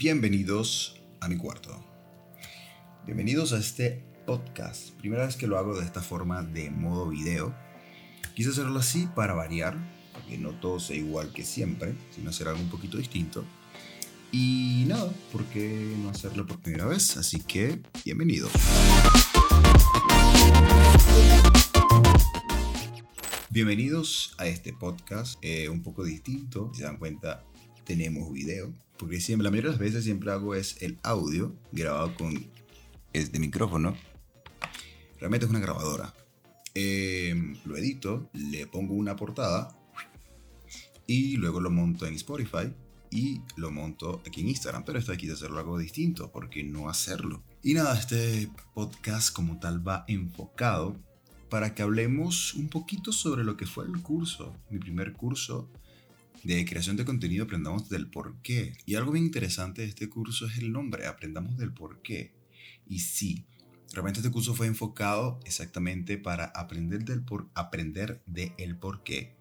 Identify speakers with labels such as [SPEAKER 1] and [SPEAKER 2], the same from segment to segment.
[SPEAKER 1] Bienvenidos a mi cuarto. Bienvenidos a este podcast. Primera vez que lo hago de esta forma de modo video. Quise hacerlo así para variar, porque no todo sea igual que siempre, sino hacer algo un poquito distinto. Y nada, ¿por qué no hacerlo por primera vez? Así que, bienvenidos. Bienvenidos a este podcast, eh, un poco distinto. Si se dan cuenta, tenemos video. Porque siempre, la mayoría de las veces siempre hago es el audio grabado con este micrófono. Realmente es una grabadora. Eh, lo edito, le pongo una portada y luego lo monto en Spotify y lo monto aquí en Instagram. Pero esto aquí de hacerlo algo distinto, porque no hacerlo? Y nada, este podcast como tal va enfocado para que hablemos un poquito sobre lo que fue el curso, mi primer curso de creación de contenido, aprendamos del por qué. Y algo bien interesante de este curso es el nombre, aprendamos del por qué. Y sí, realmente este curso fue enfocado exactamente para aprender del por aprender de el por qué.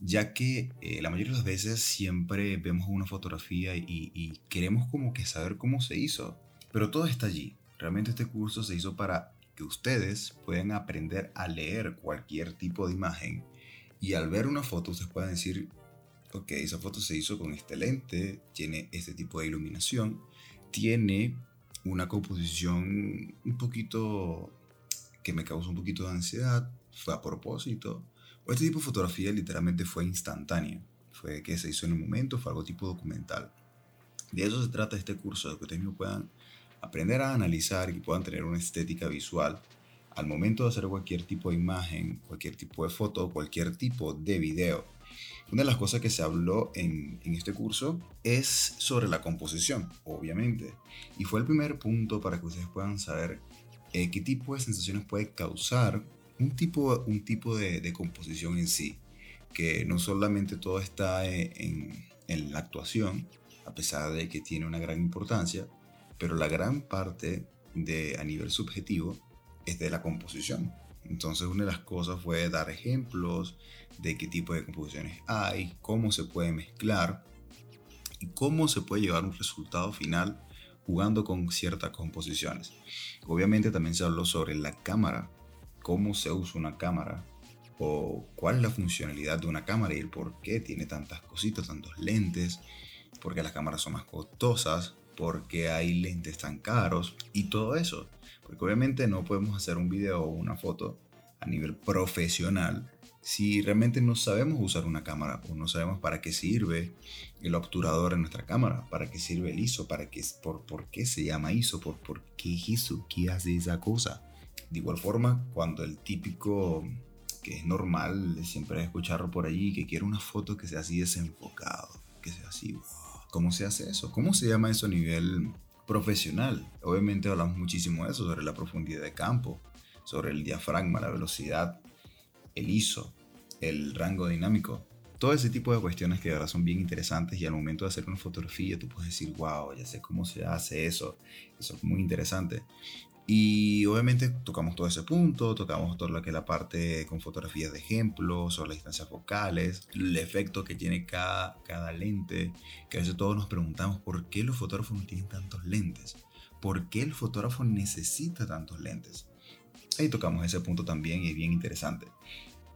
[SPEAKER 1] Ya que eh, la mayoría de las veces siempre vemos una fotografía y, queremos como que saber cómo se hizo. Pero todo está allí. Realmente este curso se hizo para que ustedes puedan aprender a leer cualquier tipo de imagen y al ver una foto ustedes pueden decir, ok, esa foto se hizo con este lente, tiene este tipo de iluminación, tiene una composición un poquito que me causa un poquito de ansiedad, fue a propósito, o este tipo de fotografía literalmente fue instantánea, fue que se hizo en el momento, fue algo tipo documental. De eso se trata este curso, de que ustedes puedan aprender a analizar y puedan tener una estética visual al momento de hacer cualquier tipo de imagen, cualquier tipo de foto, cualquier tipo de video. Una de las cosas que se habló en, este curso es sobre la composición, obviamente. Y fue el primer punto para que ustedes puedan saber eh, qué tipo de sensaciones puede causar un tipo, un tipo de, composición en sí. Que no solamente todo está en, en la actuación, a pesar de que tiene una gran importancia, pero la gran parte de a nivel subjetivo es de la composición. Entonces una de las cosas fue dar ejemplos de qué tipo de composiciones hay, cómo se puede mezclar y cómo se puede llevar un resultado final jugando con ciertas composiciones. Obviamente también se habló sobre la cámara, cómo se usa una cámara o cuál es la funcionalidad de una cámara y el por qué tiene tantas cositas, tantos lentes, porque las cámaras son más costosas, porque hay lentes tan caros y todo eso. Porque obviamente no podemos hacer un video o una foto a nivel profesional si realmente no sabemos usar una cámara o no sabemos para qué sirve el obturador en nuestra cámara, para qué sirve el ISO, para qué, por, por qué se llama ISO, por, por qué ISO, qué hace esa cosa. De igual forma, cuando el típico que es normal siempre escucharlo por allí, que quiere una foto que sea así desenfocado, que sea así, ¿cómo se hace eso? ¿Cómo se llama eso a nivel profesional? Obviamente hablamos muchísimo de eso, sobre la profundidad de campo, sobre el diafragma, la velocidad, el ISO, el rango dinámico, todo ese tipo de cuestiones que ahora son bien interesantes y al momento de hacer una fotografía tú puedes decir, wow, ya sé cómo se hace eso, eso es muy interesante. Y obviamente tocamos todo ese punto, tocamos todo lo que la parte con fotografías de ejemplo, sobre las distancias focales, el efecto que tiene cada, cada lente, que a veces todos nos preguntamos por qué los fotógrafos no tienen tantos lentes, por qué el fotógrafo necesita tantos lentes. Ahí tocamos ese punto también y es bien interesante.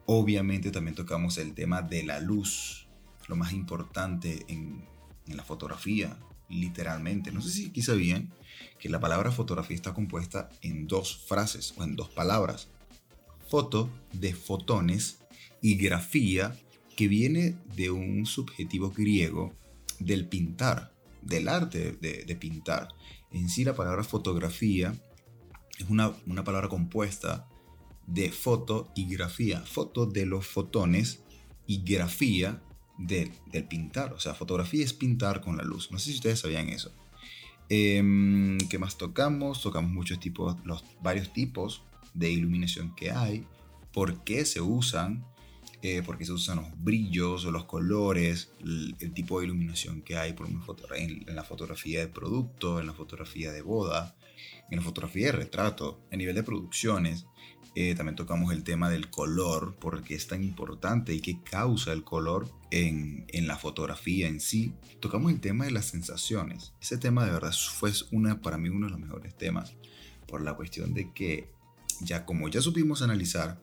[SPEAKER 1] Obviamente también tocamos el tema de la luz, lo más importante en, la fotografía, literalmente. No sé si aquí sabían que la palabra fotografía está compuesta en dos frases o en dos palabras. Foto de fotones y grafía que viene de un subjetivo griego del pintar, del arte de, de pintar. En sí la palabra fotografía es una, palabra compuesta de foto y grafía. Foto de los fotones y grafía del pintar. O sea, fotografía es pintar con la luz. No sé si ustedes sabían eso. Em, ¿Qué más tocamos? Tocamos muchos tipos, los varios tipos de iluminación que hay, por qué se usan, eh, porque se usan los brillos o los colores, el, tipo de iluminación que hay por una foto, en, la fotografía de producto, en la fotografía de boda, en la fotografía de retrato, a nivel de producciones. Eh, también tocamos el tema del color, porque es tan importante y qué causa el color en, en, la fotografía en sí. Tocamos el tema de las sensaciones. Ese tema de verdad fue una, para mí uno de los mejores temas, por la cuestión de que ya como ya supimos analizar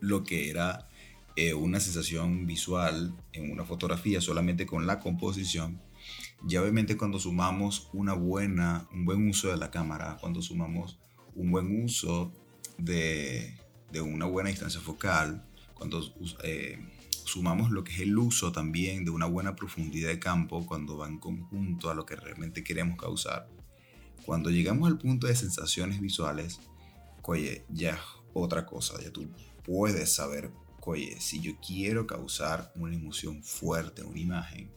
[SPEAKER 1] lo que era eh, una sensación visual en una fotografía solamente con la composición, ya obviamente cuando sumamos una buena, un buen uso de la cámara, cuando sumamos un buen uso de, de una buena distancia focal, cuando eh, sumamos lo que es el uso también de una buena profundidad de campo, cuando va en conjunto a lo que realmente queremos causar, cuando llegamos al punto de sensaciones visuales, oye, ya otra cosa, ya tú puedes saber oye, si yo quiero causar una emoción fuerte una imagen,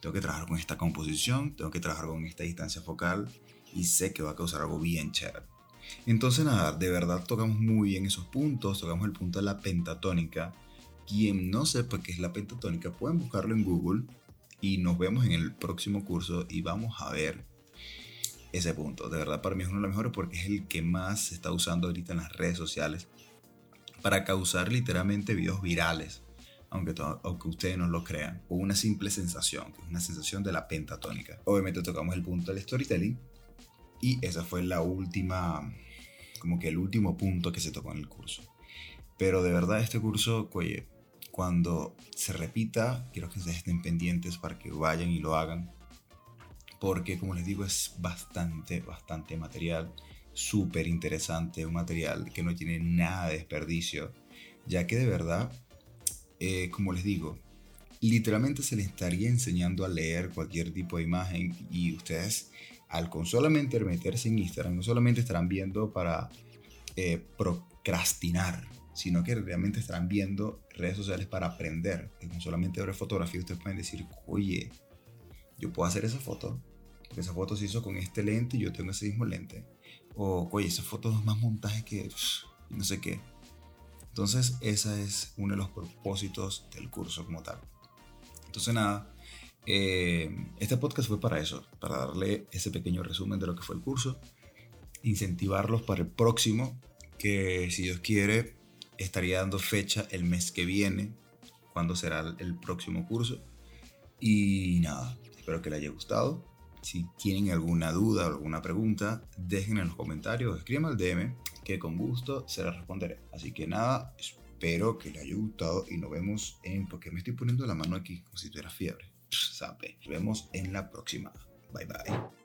[SPEAKER 1] tengo que trabajar con esta composición, tengo que trabajar con esta distancia focal y sé que va a causar algo bien chévere. Entonces nada, de verdad tocamos muy bien esos puntos, tocamos el punto de la pentatónica. Quien no sepa qué es la pentatónica, pueden buscarlo en Google y nos vemos en el próximo curso y vamos a ver ese punto. De verdad para mí es uno de los mejores porque es el que más se está usando ahorita en las redes sociales para causar literalmente videos virales, aunque, aunque ustedes no lo crean, o una simple sensación, una sensación de la pentatónica. Obviamente tocamos el punto del storytelling y esa fue la última, como que el último punto que se tocó en el curso. Pero de verdad este curso, cuando se repita, quiero que se estén pendientes para que vayan y lo hagan. Porque como les digo, es bastante, bastante material súper interesante, un material que no tiene nada de desperdicio, ya que de verdad, eh, como les digo, literalmente se les estaría enseñando a leer cualquier tipo de imagen y ustedes al con solamente meterse en Instagram no solamente estarán viendo para eh, procrastinar, sino que realmente estarán viendo redes sociales para aprender. Y con solamente ver fotografía ustedes pueden decir, oye, yo puedo hacer esa foto, esa foto se hizo con este lente y yo tengo ese mismo lente o, oye, esa foto es más montaje que no sé qué. Entonces, ese es uno de los propósitos del curso como tal. Entonces, nada, eh, este podcast fue para eso, para darle ese pequeño resumen de lo que fue el curso, incentivarlos para el próximo, que si Dios quiere, estaría dando fecha el mes que viene, cuando será el próximo curso. Y nada, espero que les haya gustado. Si tienen alguna duda o alguna pregunta, dejen en los comentarios, escriban al DM, que con gusto se les responderé. Así que nada, espero que les haya gustado y nos vemos en... porque me estoy poniendo la mano aquí como si tuviera fiebre. Sabe. Nos vemos en la próxima. Bye bye.